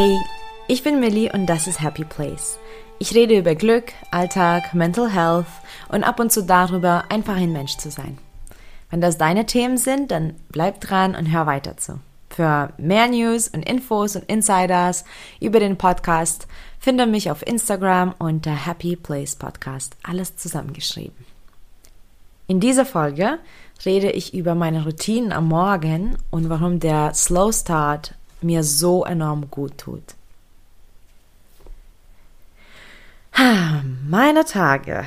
Hey, ich bin Millie und das ist Happy Place. Ich rede über Glück, Alltag, Mental Health und ab und zu darüber, einfach ein Mensch zu sein. Wenn das deine Themen sind, dann bleib dran und hör weiter zu. Für mehr News und Infos und Insiders über den Podcast finde mich auf Instagram unter Happy Place Podcast. Alles zusammengeschrieben. In dieser Folge rede ich über meine Routinen am Morgen und warum der Slow Start mir so enorm gut tut. Meine Tage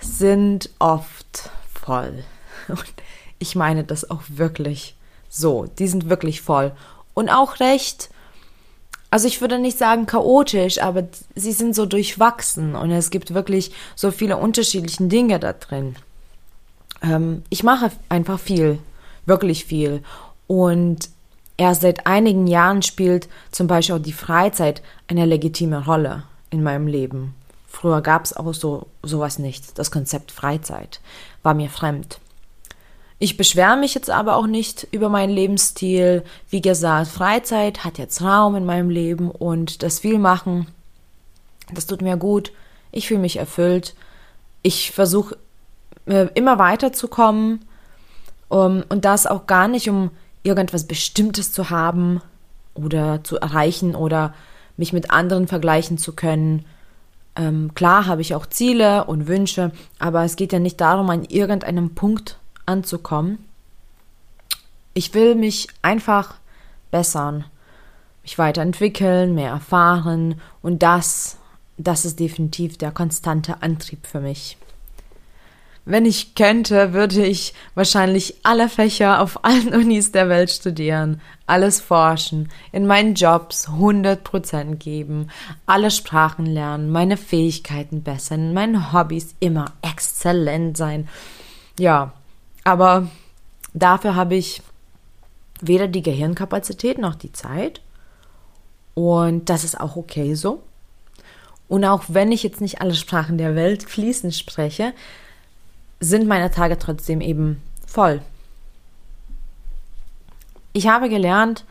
sind oft voll. Und ich meine das auch wirklich so. Die sind wirklich voll. Und auch recht, also ich würde nicht sagen chaotisch, aber sie sind so durchwachsen und es gibt wirklich so viele unterschiedliche Dinge da drin. Ähm, ich mache einfach viel, wirklich viel. Und erst seit einigen Jahren spielt zum Beispiel auch die Freizeit eine legitime Rolle in meinem Leben. Früher gab es auch so sowas nicht. Das Konzept Freizeit war mir fremd. Ich beschwere mich jetzt aber auch nicht über meinen Lebensstil. Wie gesagt, Freizeit hat jetzt Raum in meinem Leben und das Vielmachen, das tut mir gut. Ich fühle mich erfüllt. Ich versuche äh, immer weiterzukommen um, und das auch gar nicht, um irgendwas Bestimmtes zu haben oder zu erreichen oder mich mit anderen vergleichen zu können. Ähm, klar habe ich auch Ziele und Wünsche, aber es geht ja nicht darum, an irgendeinem Punkt anzukommen. Ich will mich einfach bessern, mich weiterentwickeln, mehr erfahren und das, das ist definitiv der konstante Antrieb für mich. Wenn ich könnte, würde ich wahrscheinlich alle Fächer auf allen Unis der Welt studieren, alles forschen, in meinen Jobs 100% geben, alle Sprachen lernen, meine Fähigkeiten bessern, meine Hobbys immer exzellent sein. Ja, aber dafür habe ich weder die Gehirnkapazität noch die Zeit. Und das ist auch okay so. Und auch wenn ich jetzt nicht alle Sprachen der Welt fließend spreche, sind meine Tage trotzdem eben voll. Ich habe gelernt,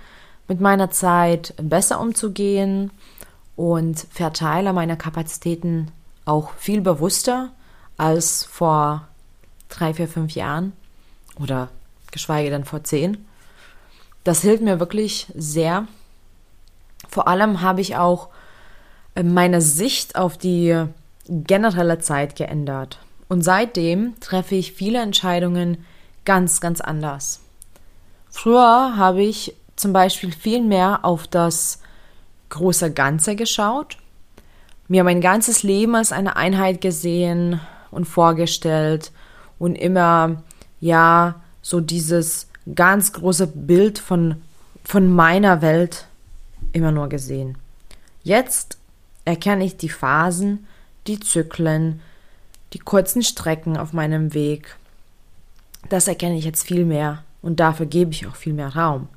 mit meiner Zeit besser umzugehen und verteile meine Kapazitäten auch viel bewusster als vor drei, vier, fünf Jahren oder geschweige denn vor zehn. Das hilft mir wirklich sehr. Vor allem habe ich auch äh, meine Sicht auf die generelle Zeit geändert. Und seitdem treffe ich viele Entscheidungen ganz, ganz anders. Früher habe ich zum Beispiel viel mehr auf das große Ganze geschaut, mir mein ganzes Leben als eine Einheit gesehen und vorgestellt und immer, ja, so dieses ganz große Bild von, von meiner Welt immer nur gesehen. Jetzt erkenne ich die Phasen, die Zyklen, die kurzen Strecken auf meinem Weg. Das erkenne ich jetzt viel mehr und dafür gebe ich auch viel mehr Raum.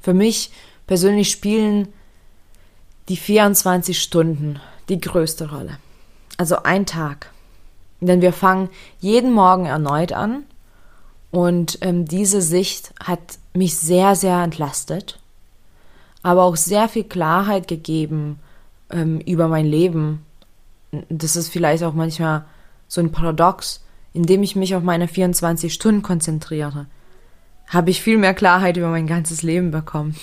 Für mich persönlich spielen die 24 Stunden die größte Rolle. Also ein Tag. Denn wir fangen jeden Morgen erneut an und ähm, diese Sicht hat mich sehr, sehr entlastet, aber auch sehr viel Klarheit gegeben ähm, über mein Leben das ist vielleicht auch manchmal so ein Paradox, indem ich mich auf meine 24 Stunden konzentriere, habe ich viel mehr Klarheit über mein ganzes Leben bekommen.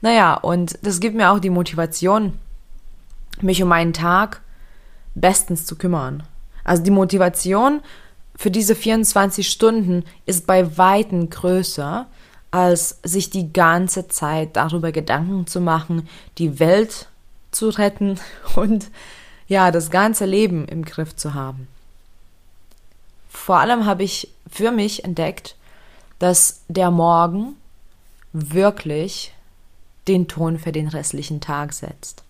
Naja, und das gibt mir auch die Motivation, mich um meinen Tag bestens zu kümmern. Also die Motivation für diese 24 Stunden ist bei weitem größer, als sich die ganze Zeit darüber Gedanken zu machen, die Welt zu retten und ja, das ganze Leben im Griff zu haben. Vor allem habe ich für mich entdeckt, dass der Morgen wirklich den Ton für den restlichen Tag setzt.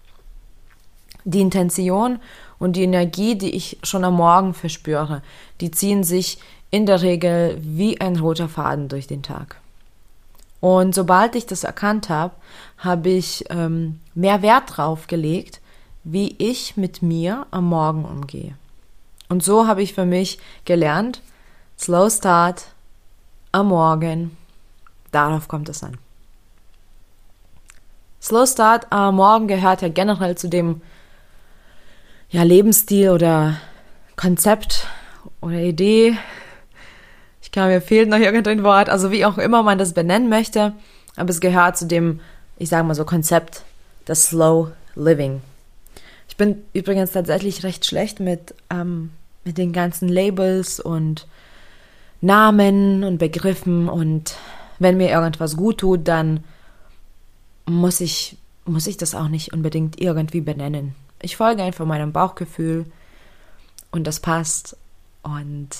Die Intention und die Energie, die ich schon am Morgen verspüre, die ziehen sich in der Regel wie ein roter Faden durch den Tag. Und sobald ich das erkannt habe, habe ich ähm, mehr Wert drauf gelegt, wie ich mit mir am Morgen umgehe. Und so habe ich für mich gelernt, Slow Start am Morgen, darauf kommt es an. Slow Start am Morgen gehört ja generell zu dem ja, Lebensstil oder Konzept oder Idee. Ich glaube, mir fehlt noch irgendein Wort, also wie auch immer man das benennen möchte, aber es gehört zu dem, ich sage mal so, Konzept des Slow Living. Ich bin übrigens tatsächlich recht schlecht mit, ähm, mit den ganzen Labels und Namen und Begriffen und wenn mir irgendwas gut tut, dann muss ich, muss ich das auch nicht unbedingt irgendwie benennen. Ich folge einfach meinem Bauchgefühl und das passt. Und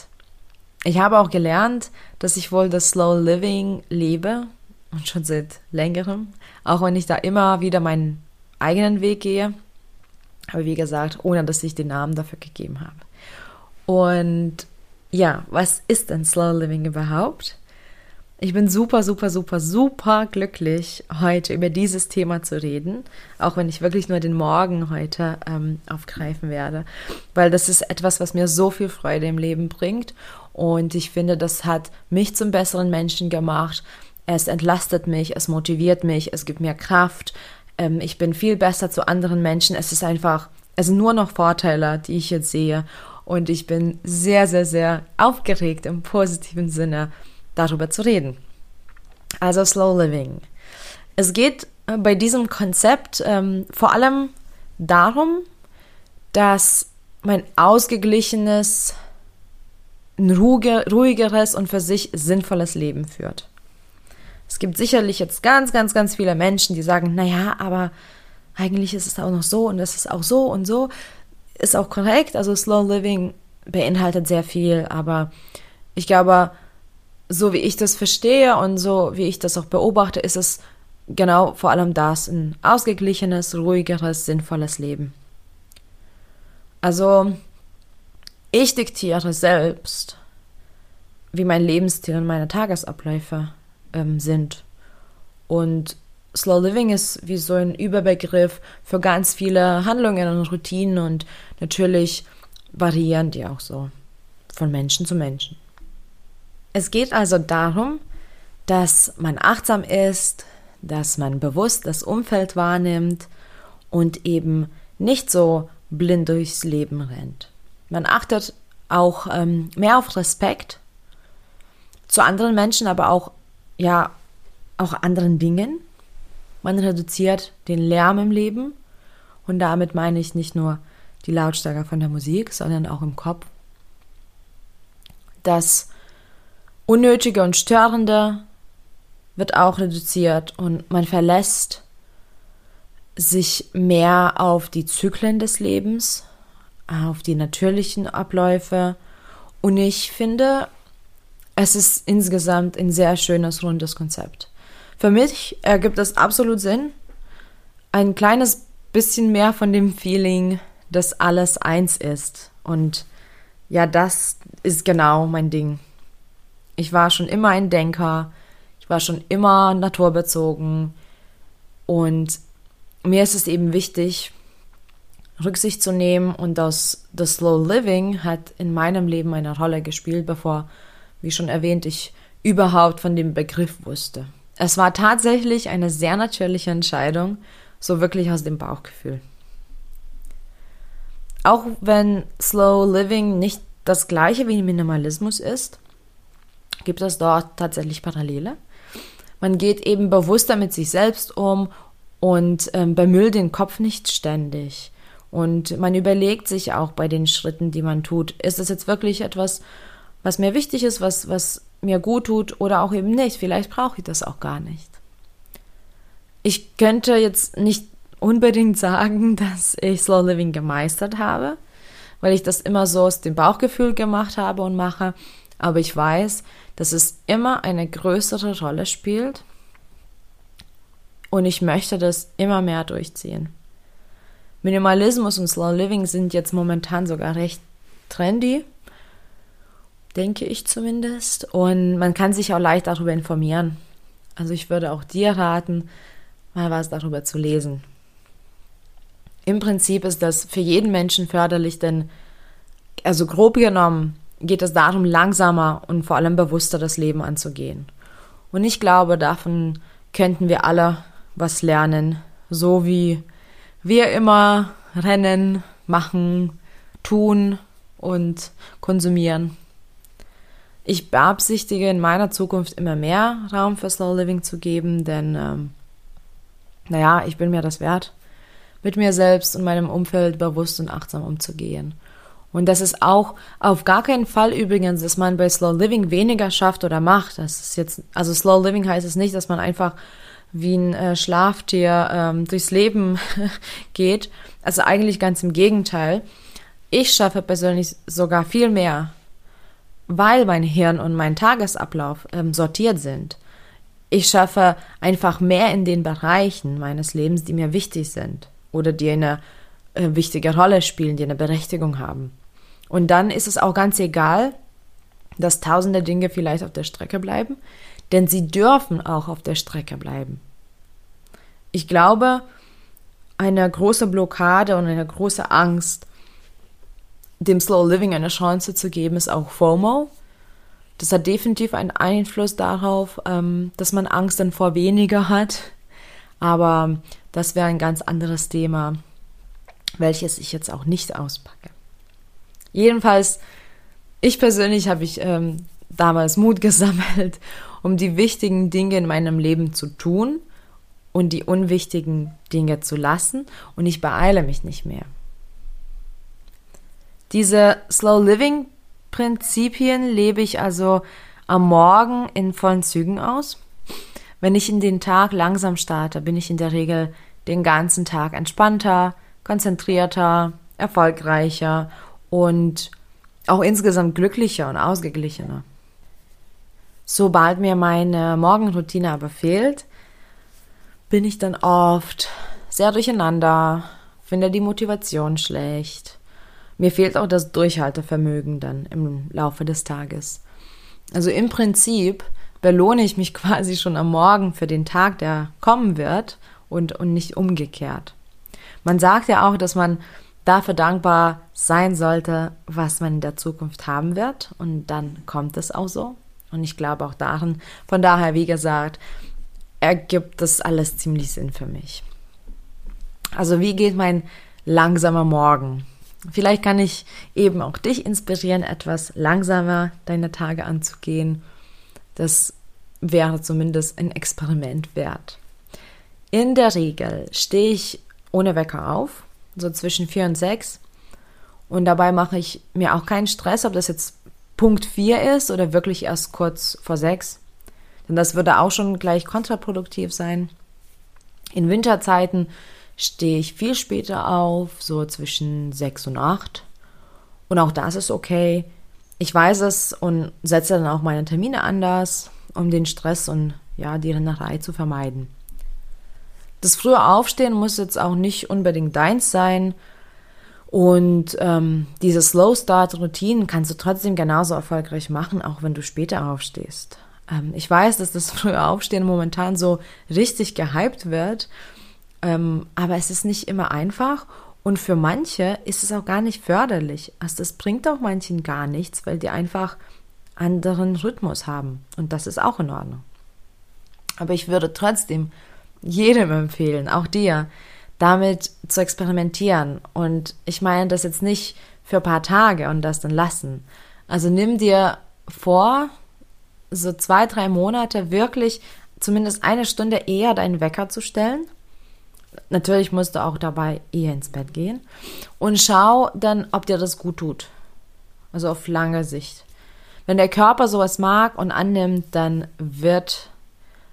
ich habe auch gelernt, dass ich wohl das Slow Living lebe und schon seit längerem, auch wenn ich da immer wieder meinen eigenen Weg gehe. Aber wie gesagt, ohne dass ich den Namen dafür gegeben habe. Und ja, was ist denn Slow Living überhaupt? Ich bin super, super, super, super glücklich, heute über dieses Thema zu reden, auch wenn ich wirklich nur den Morgen heute ähm, aufgreifen werde, weil das ist etwas, was mir so viel Freude im Leben bringt und ich finde, das hat mich zum besseren Menschen gemacht. Es entlastet mich, es motiviert mich, es gibt mir Kraft, ähm, ich bin viel besser zu anderen Menschen. Es ist einfach, es sind nur noch Vorteile, die ich jetzt sehe. Und ich bin sehr, sehr, sehr aufgeregt im positiven Sinne, darüber zu reden. Also Slow Living. Es geht äh, bei diesem Konzept ähm, vor allem darum, dass mein ausgeglichenes, ruhigeres und für sich sinnvolles Leben führt. Es gibt sicherlich jetzt ganz, ganz, ganz viele Menschen, die sagen, naja, aber eigentlich ist es auch noch so und es ist auch so und so. Ist auch korrekt, also Slow Living beinhaltet sehr viel, aber ich glaube, so wie ich das verstehe und so wie ich das auch beobachte, ist es genau vor allem das, ein ausgeglichenes, ruhigeres, sinnvolles Leben. Also, ich diktiere selbst, wie mein Lebensstil und meine Tagesabläufe ähm, sind. Und Slow Living ist wie so ein Überbegriff für ganz viele Handlungen und Routinen und natürlich variieren die auch so von Menschen zu Menschen. Es geht also darum, dass man achtsam ist, dass man bewusst das Umfeld wahrnimmt und eben nicht so blind durchs Leben rennt. Man achtet auch ähm, mehr auf Respekt zu anderen Menschen, aber auch ja auch anderen Dingen. Man reduziert den Lärm im Leben und damit meine ich nicht nur die Lautstärke von der Musik, sondern auch im Kopf. Das Unnötige und Störende wird auch reduziert und man verlässt sich mehr auf die Zyklen des Lebens, auf die natürlichen Abläufe. Und ich finde, es ist insgesamt ein sehr schönes, rundes Konzept. Für mich ergibt es absolut Sinn, ein kleines bisschen mehr von dem Feeling, dass alles eins ist. Und ja, das ist genau mein Ding. Ich war schon immer ein Denker, ich war schon immer naturbezogen und mir ist es eben wichtig, Rücksicht zu nehmen und das, das Slow Living hat in meinem Leben eine Rolle gespielt, bevor wie schon erwähnt, ich überhaupt von dem Begriff wusste. Es war tatsächlich eine sehr natürliche Entscheidung, so wirklich aus dem Bauchgefühl. Auch wenn Slow Living nicht das gleiche wie Minimalismus ist, gibt es dort tatsächlich Parallele. Man geht eben bewusster mit sich selbst um und ähm, bemüllt den Kopf nicht ständig. Und man überlegt sich auch bei den Schritten, die man tut, ist es jetzt wirklich etwas, was mir wichtig ist, was, was mir gut tut oder auch eben nicht. Vielleicht brauche ich das auch gar nicht. Ich könnte jetzt nicht unbedingt sagen, dass ich Slow Living gemeistert habe, weil ich das immer so aus dem Bauchgefühl gemacht habe und mache. Aber ich weiß, dass es immer eine größere Rolle spielt und ich möchte das immer mehr durchziehen. Minimalismus und Slow Living sind jetzt momentan sogar recht trendy denke ich zumindest. Und man kann sich auch leicht darüber informieren. Also ich würde auch dir raten, mal was darüber zu lesen. Im Prinzip ist das für jeden Menschen förderlich, denn also grob genommen geht es darum, langsamer und vor allem bewusster das Leben anzugehen. Und ich glaube, davon könnten wir alle was lernen, so wie wir immer rennen, machen, tun und konsumieren. Ich beabsichtige in meiner Zukunft immer mehr Raum für Slow Living zu geben, denn ähm, naja, ich bin mir das wert, mit mir selbst und meinem Umfeld bewusst und achtsam umzugehen. Und das ist auch auf gar keinen Fall übrigens, dass man bei Slow Living weniger schafft oder macht. Das ist jetzt, also Slow Living heißt es nicht, dass man einfach wie ein äh, Schlaftier ähm, durchs Leben geht. Also eigentlich ganz im Gegenteil. Ich schaffe persönlich sogar viel mehr, weil mein Hirn und mein Tagesablauf ähm, sortiert sind. Ich schaffe einfach mehr in den Bereichen meines Lebens, die mir wichtig sind oder die eine äh, wichtige Rolle spielen, die eine Berechtigung haben. Und dann ist es auch ganz egal, dass tausende Dinge vielleicht auf der Strecke bleiben, denn sie dürfen auch auf der Strecke bleiben. Ich glaube, eine große Blockade und eine große Angst, dem Slow Living eine Chance zu geben, ist auch FOMO. Das hat definitiv einen Einfluss darauf, ähm, dass man Angst dann vor weniger hat. Aber das wäre ein ganz anderes Thema, welches ich jetzt auch nicht auspacke. Jedenfalls, ich persönlich habe ich ähm, damals Mut gesammelt, um die wichtigen Dinge in meinem Leben zu tun und die unwichtigen Dinge zu lassen und ich beeile mich nicht mehr. Diese Slow Living Prinzipien lebe ich also am Morgen in vollen Zügen aus. Wenn ich in den Tag langsam starte, bin ich in der Regel den ganzen Tag entspannter, konzentrierter, erfolgreicher und auch insgesamt glücklicher und ausgeglichener. Sobald mir meine Morgenroutine aber fehlt, bin ich dann oft sehr durcheinander, finde die Motivation schlecht mir fehlt auch das Durchhaltevermögen dann im Laufe des Tages. Also im Prinzip belohne ich mich quasi schon am Morgen für den Tag, der kommen wird und, und nicht umgekehrt. Man sagt ja auch, dass man dafür dankbar sein sollte, was man in der Zukunft haben wird und dann kommt es auch so. Und ich glaube auch darin, von daher, wie gesagt, ergibt das alles ziemlich Sinn für mich. Also wie geht mein langsamer Morgen? Vielleicht kann ich eben auch dich inspirieren, etwas langsamer deine Tage anzugehen. Das wäre zumindest ein Experiment wert. In der Regel stehe ich ohne Wecker auf, so zwischen vier und sechs. Und dabei mache ich mir auch keinen Stress, ob das jetzt Punkt vier ist oder wirklich erst kurz vor sechs. Denn das würde auch schon gleich kontraproduktiv sein. In Winterzeiten stehe ich viel später auf, so zwischen sechs und acht. Und auch das ist okay. Ich weiß es und setze dann auch meine Termine anders, um den Stress und ja, die Rennerei zu vermeiden. Das frühe Aufstehen muss jetzt auch nicht unbedingt deins sein. Und ähm, diese Slow Start Routinen kannst du trotzdem genauso erfolgreich machen, auch wenn du später aufstehst. Ähm, ich weiß, dass das frühe Aufstehen momentan so richtig gehypt wird ähm, aber es ist nicht immer einfach und für manche ist es auch gar nicht förderlich. Also das bringt auch manchen gar nichts, weil die einfach anderen Rhythmus haben. Und das ist auch in Ordnung. Aber ich würde trotzdem jedem empfehlen, auch dir, damit zu experimentieren. Und ich meine das jetzt nicht für ein paar Tage und das dann lassen. Also nimm dir vor, so zwei, drei Monate wirklich zumindest eine Stunde eher deinen Wecker zu stellen Natürlich musst du auch dabei eher ins Bett gehen. Und schau dann, ob dir das gut tut. Also auf lange Sicht. Wenn der Körper sowas mag und annimmt, dann wird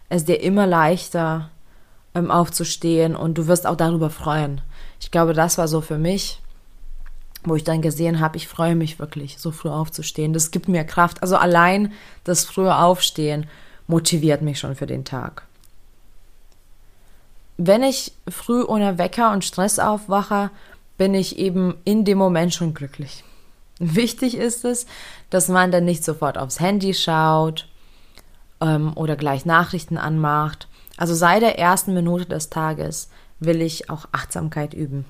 es dir immer leichter ähm, aufzustehen und du wirst auch darüber freuen. Ich glaube, das war so für mich, wo ich dann gesehen habe, ich freue mich wirklich, so früh aufzustehen. Das gibt mir Kraft. Also allein das frühe Aufstehen motiviert mich schon für den Tag wenn ich früh ohne Wecker und Stress aufwache, bin ich eben in dem Moment schon glücklich. Wichtig ist es, dass man dann nicht sofort aufs Handy schaut ähm, oder gleich Nachrichten anmacht. Also seit der ersten Minute des Tages will ich auch Achtsamkeit üben.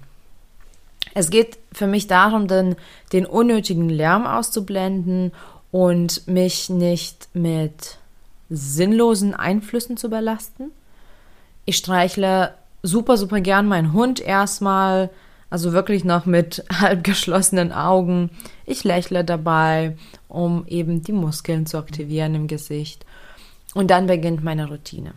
Es geht für mich darum, den, den unnötigen Lärm auszublenden und mich nicht mit sinnlosen Einflüssen zu belasten. Ich streichle super, super gern meinen Hund erstmal, also wirklich noch mit halb geschlossenen Augen. Ich lächle dabei, um eben die Muskeln zu aktivieren im Gesicht. Und dann beginnt meine Routine.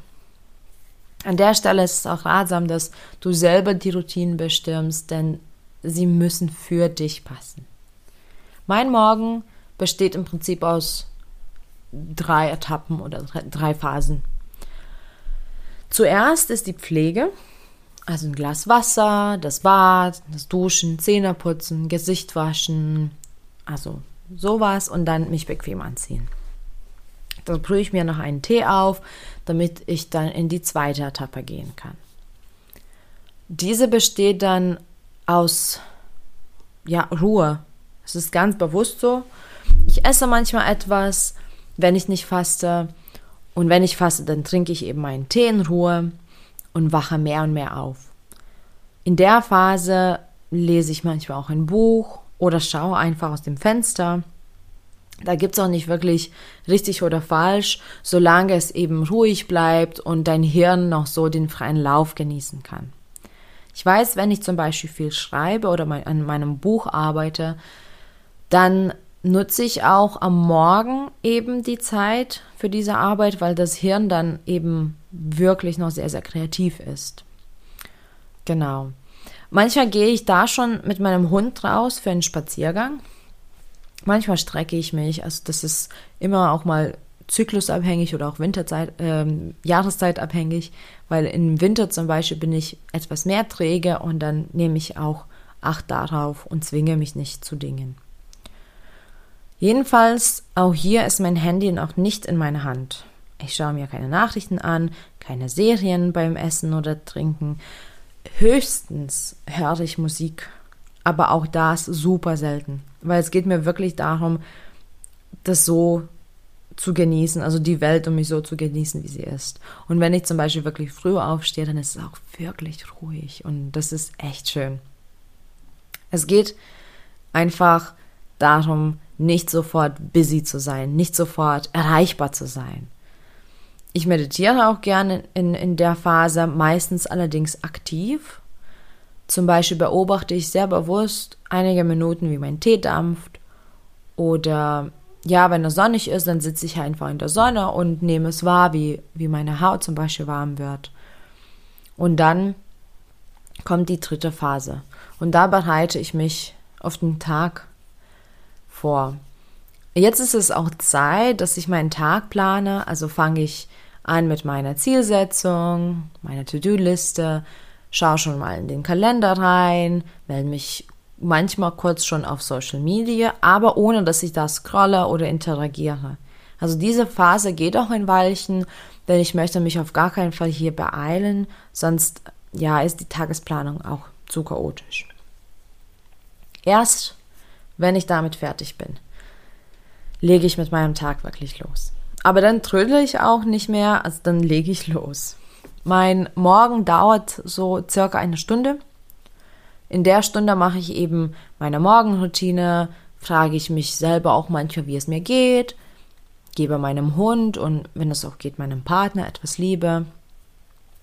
An der Stelle ist es auch ratsam, dass du selber die Routinen bestimmst, denn sie müssen für dich passen. Mein Morgen besteht im Prinzip aus drei Etappen oder drei Phasen. Zuerst ist die Pflege, also ein Glas Wasser, das Bad, das Duschen, Zähne putzen, Gesicht waschen, also sowas und dann mich bequem anziehen. Dann brühe ich mir noch einen Tee auf, damit ich dann in die zweite Etappe gehen kann. Diese besteht dann aus ja, Ruhe. Es ist ganz bewusst so. Ich esse manchmal etwas, wenn ich nicht faste. Und wenn ich faste, dann trinke ich eben meinen Tee in Ruhe und wache mehr und mehr auf. In der Phase lese ich manchmal auch ein Buch oder schaue einfach aus dem Fenster. Da gibt es auch nicht wirklich richtig oder falsch, solange es eben ruhig bleibt und dein Hirn noch so den freien Lauf genießen kann. Ich weiß, wenn ich zum Beispiel viel schreibe oder an meinem Buch arbeite, dann nutze ich auch am Morgen eben die Zeit für diese Arbeit, weil das Hirn dann eben wirklich noch sehr, sehr kreativ ist. Genau. Manchmal gehe ich da schon mit meinem Hund raus für einen Spaziergang. Manchmal strecke ich mich. Also das ist immer auch mal zyklusabhängig oder auch Winterzeit, ähm, Jahreszeitabhängig, weil im Winter zum Beispiel bin ich etwas mehr träge und dann nehme ich auch Acht darauf und zwinge mich nicht zu Dingen. Jedenfalls, auch hier ist mein Handy noch nicht in meiner Hand. Ich schaue mir keine Nachrichten an, keine Serien beim Essen oder Trinken. Höchstens höre ich Musik, aber auch das super selten, weil es geht mir wirklich darum, das so zu genießen, also die Welt um mich so zu genießen, wie sie ist. Und wenn ich zum Beispiel wirklich früh aufstehe, dann ist es auch wirklich ruhig und das ist echt schön. Es geht einfach darum, nicht sofort busy zu sein, nicht sofort erreichbar zu sein. Ich meditiere auch gerne in, in der Phase, meistens allerdings aktiv. Zum Beispiel beobachte ich sehr bewusst einige Minuten, wie mein Tee dampft. Oder ja, wenn es sonnig ist, dann sitze ich einfach in der Sonne und nehme es wahr, wie, wie meine Haut zum Beispiel warm wird. Und dann kommt die dritte Phase. Und da bereite ich mich auf den Tag vor. Jetzt ist es auch Zeit, dass ich meinen Tag plane. Also fange ich an mit meiner Zielsetzung, meiner To-Do-Liste, schaue schon mal in den Kalender rein, melde mich manchmal kurz schon auf Social Media, aber ohne dass ich da scrolle oder interagiere. Also diese Phase geht auch in Weilchen, denn ich möchte mich auf gar keinen Fall hier beeilen, sonst ja ist die Tagesplanung auch zu chaotisch. Erst wenn ich damit fertig bin, lege ich mit meinem Tag wirklich los. Aber dann trödle ich auch nicht mehr, also dann lege ich los. Mein Morgen dauert so circa eine Stunde. In der Stunde mache ich eben meine Morgenroutine, frage ich mich selber auch manchmal, wie es mir geht, gebe meinem Hund und wenn es auch geht, meinem Partner etwas Liebe.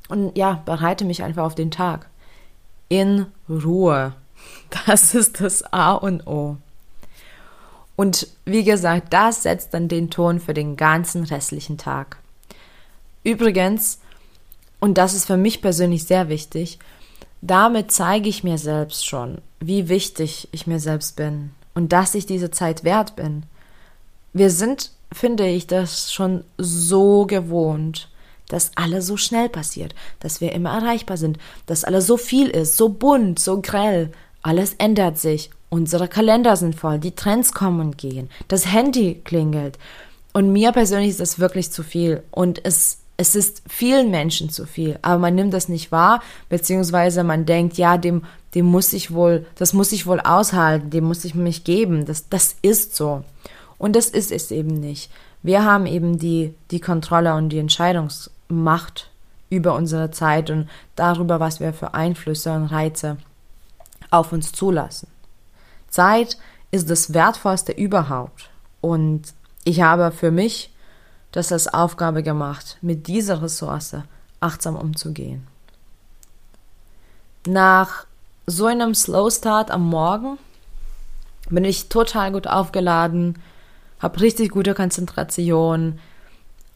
Und ja, bereite mich einfach auf den Tag. In Ruhe. Das ist das A und O. Und wie gesagt, das setzt dann den Ton für den ganzen restlichen Tag. Übrigens, und das ist für mich persönlich sehr wichtig, damit zeige ich mir selbst schon, wie wichtig ich mir selbst bin und dass ich diese Zeit wert bin. Wir sind, finde ich, das schon so gewohnt, dass alles so schnell passiert, dass wir immer erreichbar sind, dass alles so viel ist, so bunt, so grell, alles ändert sich. Unsere Kalender sind voll, die Trends kommen und gehen, das Handy klingelt. Und mir persönlich ist das wirklich zu viel. Und es, es ist vielen Menschen zu viel. Aber man nimmt das nicht wahr, beziehungsweise man denkt, ja, dem, dem muss ich wohl, das muss ich wohl aushalten, dem muss ich mich geben. Das, das ist so. Und das ist es eben nicht. Wir haben eben die, die Kontrolle und die Entscheidungsmacht über unsere Zeit und darüber, was wir für Einflüsse und Reize auf uns zulassen. Zeit ist das Wertvollste überhaupt. Und ich habe für mich das als Aufgabe gemacht, mit dieser Ressource achtsam umzugehen. nach so einem Slow Start am Morgen bin ich total gut aufgeladen, habe richtig gute Konzentration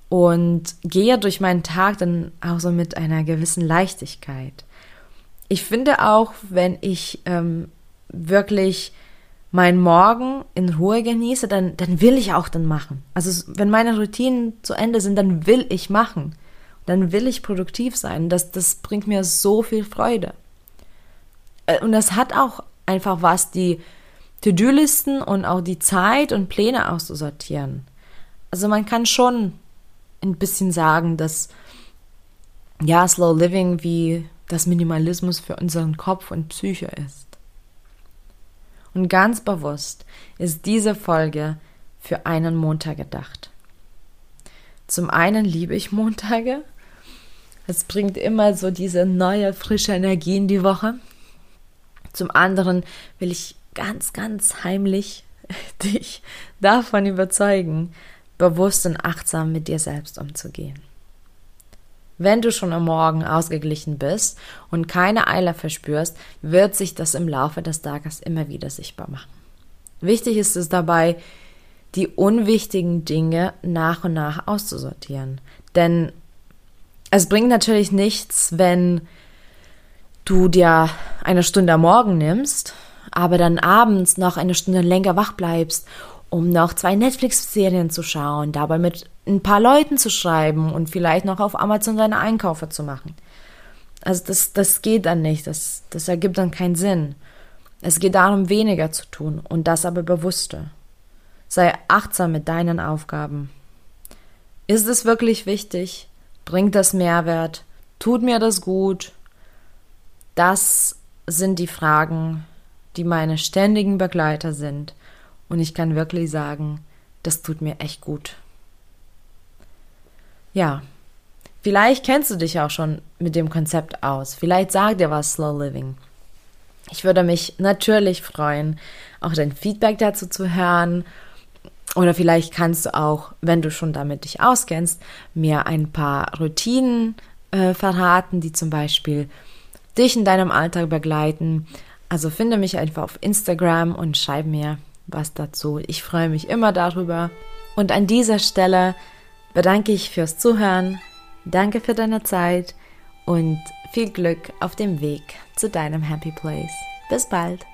und gehe durch meinen Tag dann auch so mit einer gewissen Leichtigkeit. Ich finde auch, wenn ich ähm, wirklich meinen Morgen in Ruhe genieße, dann, dann will ich auch dann machen. Also wenn meine Routinen zu Ende sind, dann will ich machen. Dann will ich produktiv sein. Das, das bringt mir so viel Freude. Äh, und das hat auch einfach was, die To-Do-Listen und auch die Zeit und Pläne auszusortieren. Also man kann schon ein bisschen sagen, dass ja, Slow Living wie das Minimalismus für unseren Kopf und Psyche ist. Und ganz bewusst ist diese Folge für einen Montag gedacht. Zum einen liebe ich Montage. Es bringt immer so diese neue, frische Energie in die Woche. Zum anderen will ich ganz, ganz heimlich dich davon überzeugen, bewusst und achtsam mit dir selbst umzugehen. Wenn du schon am Morgen ausgeglichen bist und keine Eile verspürst, wird sich das im Laufe des Tages immer wieder sichtbar machen. Wichtig ist es dabei, die unwichtigen Dinge nach und nach auszusortieren. Denn es bringt natürlich nichts, wenn du dir eine Stunde am Morgen nimmst, aber dann abends noch eine Stunde länger wach bleibst um noch zwei Netflix-Serien zu schauen, dabei mit ein paar Leuten zu schreiben und vielleicht noch auf Amazon deine Einkäufe zu machen. Also das, das geht dann nicht, das, das ergibt dann keinen Sinn. Es geht darum, weniger zu tun und das aber bewusster. Sei achtsam mit deinen Aufgaben. Ist es wirklich wichtig? Bringt das Mehrwert? Tut mir das gut? Das sind die Fragen, die meine ständigen Begleiter sind und ich kann wirklich sagen, das tut mir echt gut. Ja, vielleicht kennst du dich auch schon mit dem Konzept aus. Vielleicht sagt dir was Slow Living. Ich würde mich natürlich freuen, auch dein Feedback dazu zu hören. Oder vielleicht kannst du auch, wenn du schon damit dich auskennst, mir ein paar Routinen äh, verraten, die zum Beispiel dich in deinem Alltag begleiten. Also finde mich einfach auf Instagram und schreib mir, was dazu. Ich freue mich immer darüber. Und an dieser Stelle bedanke ich fürs Zuhören. Danke für deine Zeit und viel Glück auf dem Weg zu deinem Happy Place. Bis bald.